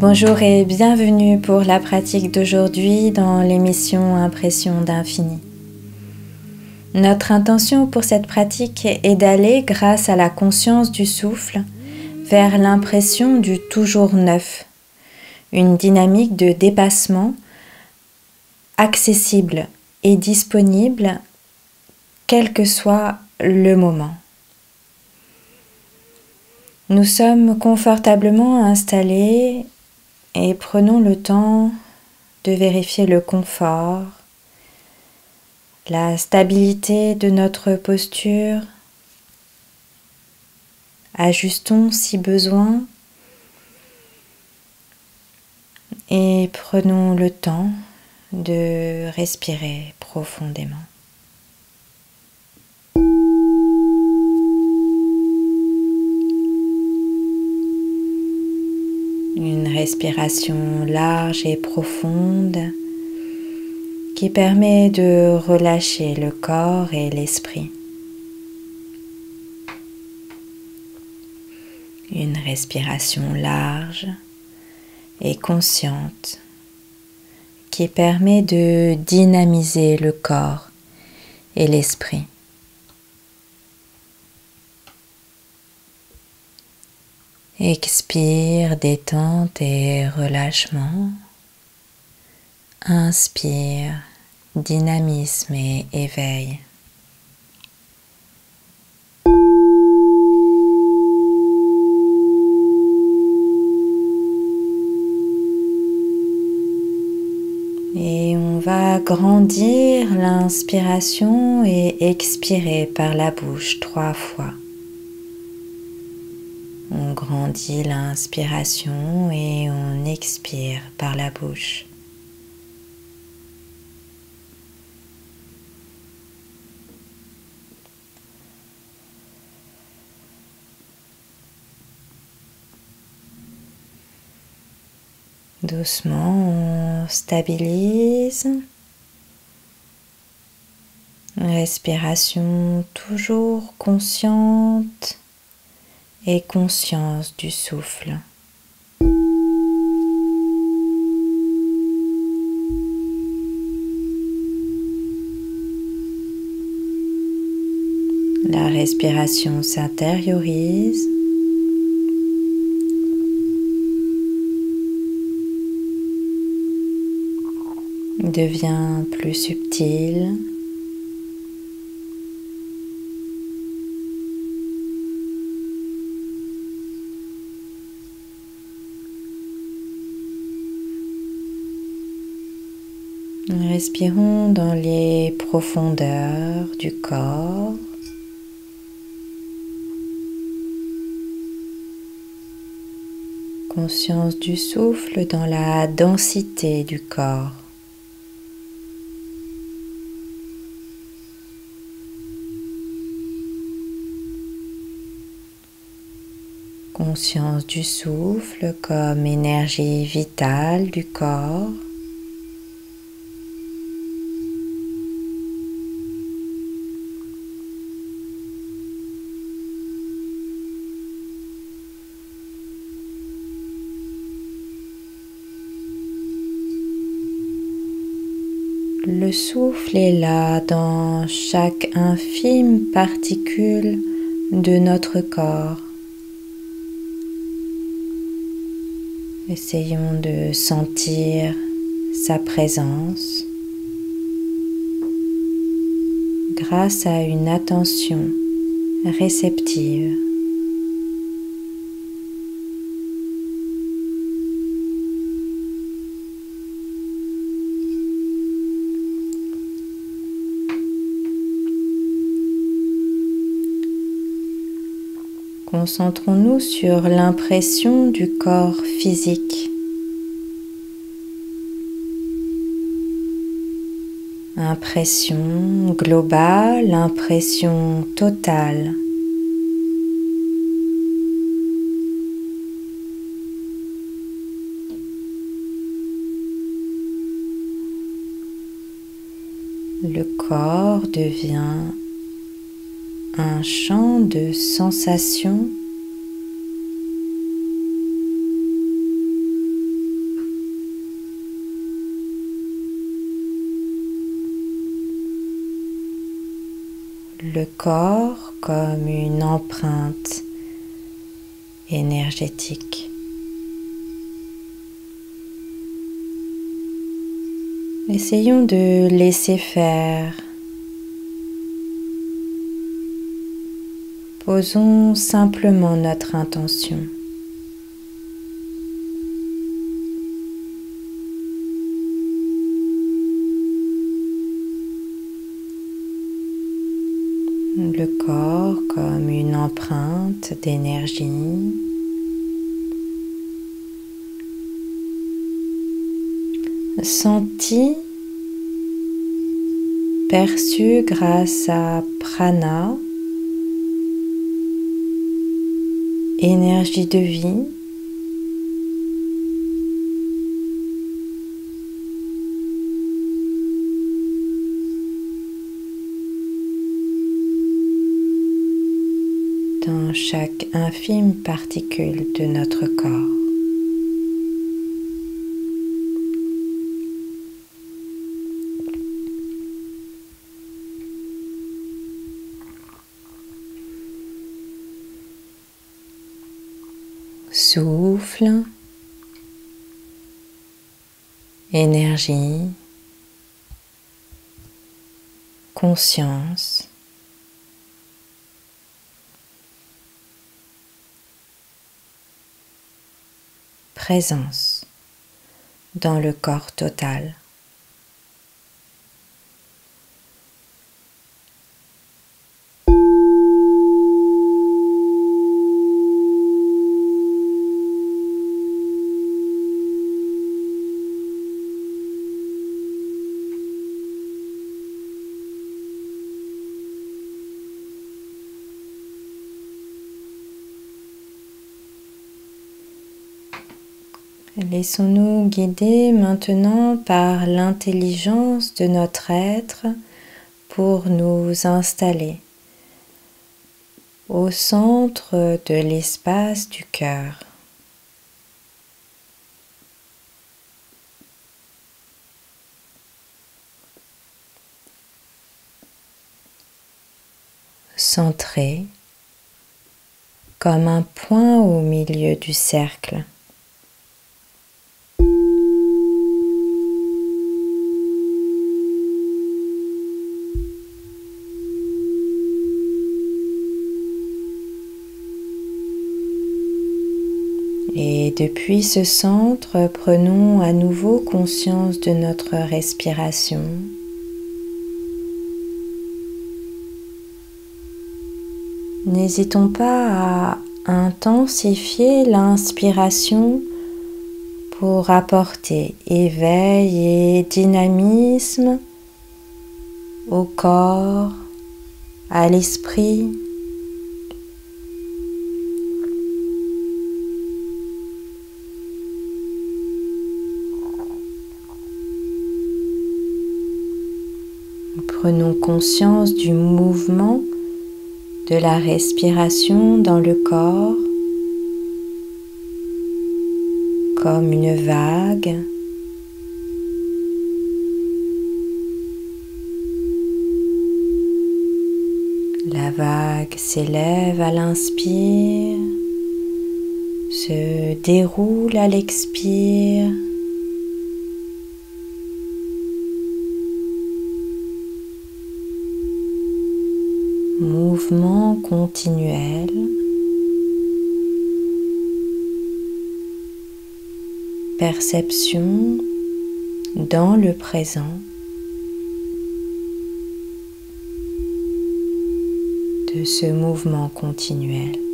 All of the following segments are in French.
Bonjour et bienvenue pour la pratique d'aujourd'hui dans l'émission Impression d'infini. Notre intention pour cette pratique est d'aller, grâce à la conscience du souffle, vers l'impression du toujours neuf, une dynamique de dépassement accessible et disponible quel que soit le moment. Nous sommes confortablement installés et prenons le temps de vérifier le confort, la stabilité de notre posture. Ajustons si besoin et prenons le temps de respirer profondément. Une respiration large et profonde qui permet de relâcher le corps et l'esprit. Une respiration large et consciente qui permet de dynamiser le corps et l'esprit. Expire détente et relâchement. Inspire dynamisme et éveil. Et on va grandir l'inspiration et expirer par la bouche trois fois. Grandit l'inspiration et on expire par la bouche. Doucement, on stabilise. Respiration toujours consciente et conscience du souffle. La respiration s'intériorise. devient plus subtile. Respirons dans les profondeurs du corps. Conscience du souffle dans la densité du corps. Conscience du souffle comme énergie vitale du corps. Le souffle est là dans chaque infime particule de notre corps. Essayons de sentir sa présence grâce à une attention réceptive. Concentrons-nous sur l'impression du corps physique. Impression globale, impression totale. Le corps devient un champ de sensations le corps comme une empreinte énergétique. Essayons de laisser faire Posons simplement notre intention. Le corps comme une empreinte d'énergie. Senti, perçu grâce à prana, énergie de vie. dans chaque infime particule de notre corps. Énergie, conscience. Présence dans le corps total. Laissons-nous guider maintenant par l'intelligence de notre être pour nous installer au centre de l'espace du cœur. Centré comme un point au milieu du cercle. Et depuis ce centre, prenons à nouveau conscience de notre respiration. N'hésitons pas à intensifier l'inspiration pour apporter éveil et dynamisme au corps, à l'esprit. Prenons conscience du mouvement de la respiration dans le corps comme une vague. La vague s'élève à l'inspire, se déroule à l'expire. Continuel. Perception dans le présent. de ce mouvement continuel.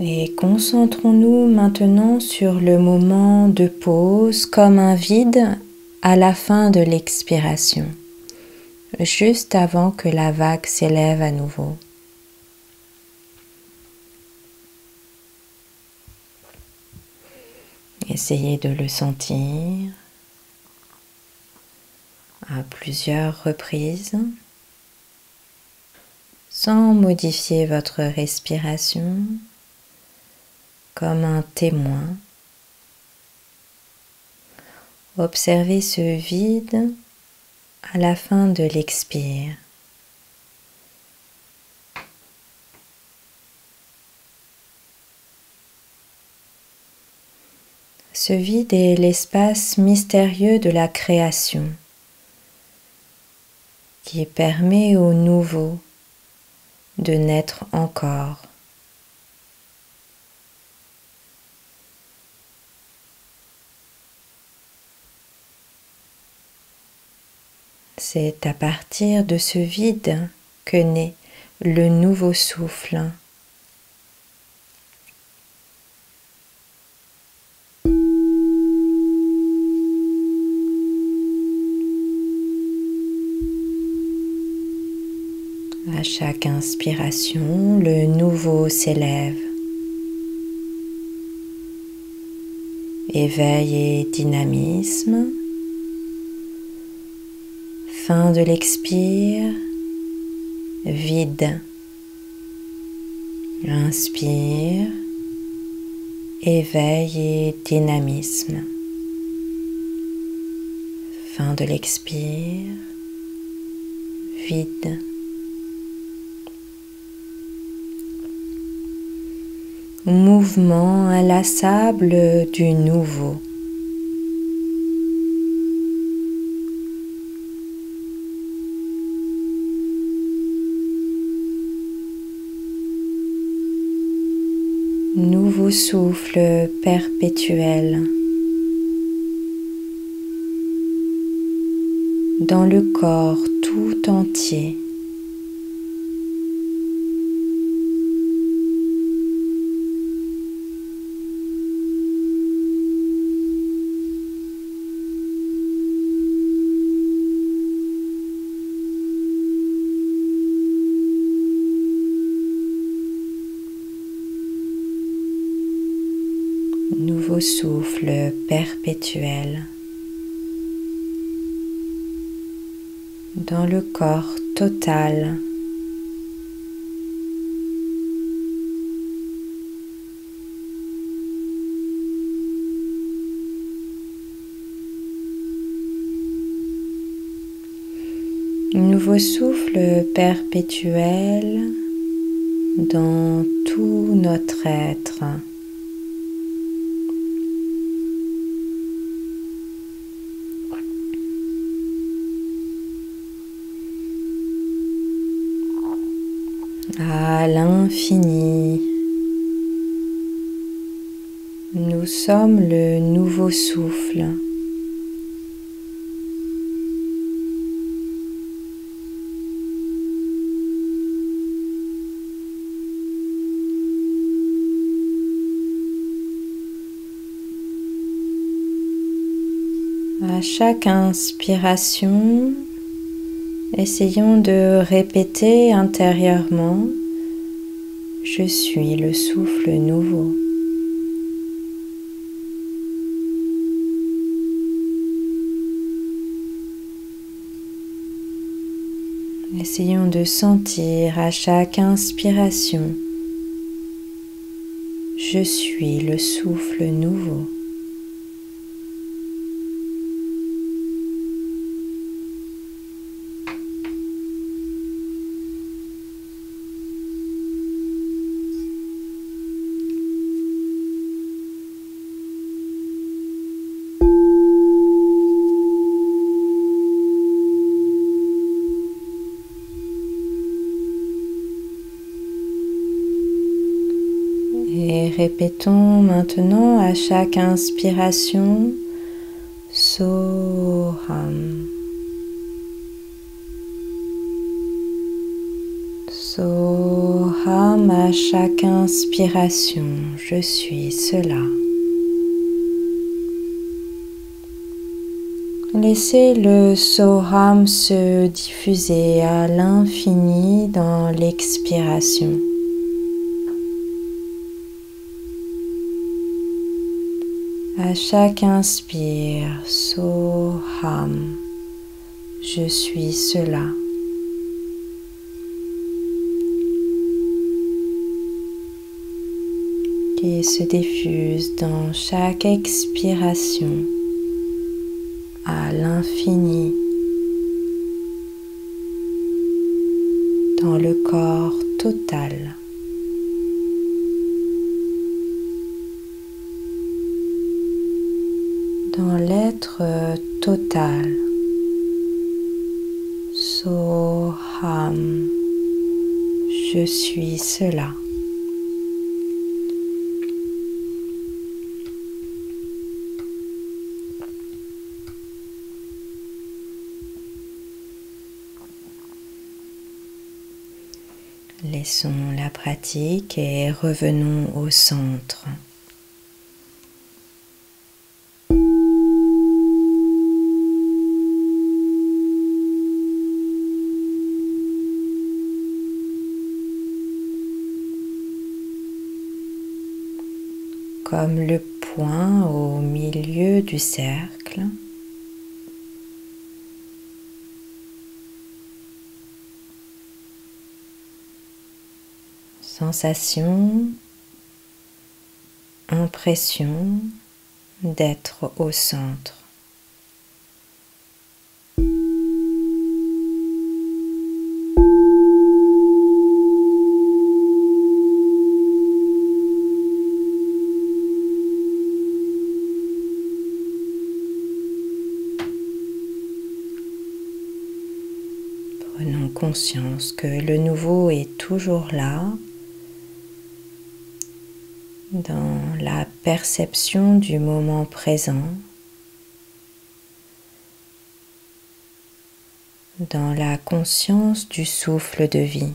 Et concentrons-nous maintenant sur le moment de pause comme un vide à la fin de l'expiration, juste avant que la vague s'élève à nouveau. Essayez de le sentir à plusieurs reprises sans modifier votre respiration comme un témoin Observez ce vide à la fin de l'expire. Ce vide est l'espace mystérieux de la création qui permet au nouveau de naître encore. C'est à partir de ce vide que naît le nouveau souffle À chaque inspiration, le nouveau s'élève. Éveil et dynamisme. Fin de l'expire. Vide. Inspire. Éveil et dynamisme. Fin de l'expire. Vide. mouvement inlassable du nouveau. Souffle perpétuel dans le corps tout entier. nouveau souffle perpétuel dans le corps total. Nouveau souffle perpétuel dans tout notre être. À l'infini. Nous sommes le nouveau souffle. À chaque inspiration, Essayons de répéter intérieurement Je suis le souffle nouveau. Essayons de sentir à chaque inspiration Je suis le souffle nouveau. Répétons maintenant à chaque inspiration Soham. Soham à chaque inspiration, je suis cela. Laissez le Soham se diffuser à l'infini dans l'expiration. À chaque inspire, Soham, je suis cela. Qui se diffuse dans chaque expiration. infini dans le corps total. Dans l'être total. Soham. Je suis cela. Laissons la pratique et revenons au centre. Comme le point au milieu du cercle. sensation, impression d'être au centre. Prenons que le nouveau est toujours là dans la perception du moment présent, dans la conscience du souffle de vie.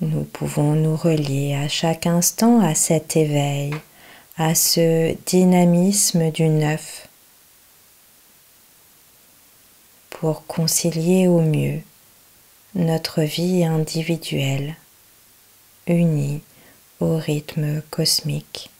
Nous pouvons nous relier à chaque instant à cet éveil à ce dynamisme du neuf pour concilier au mieux notre vie individuelle unie au rythme cosmique.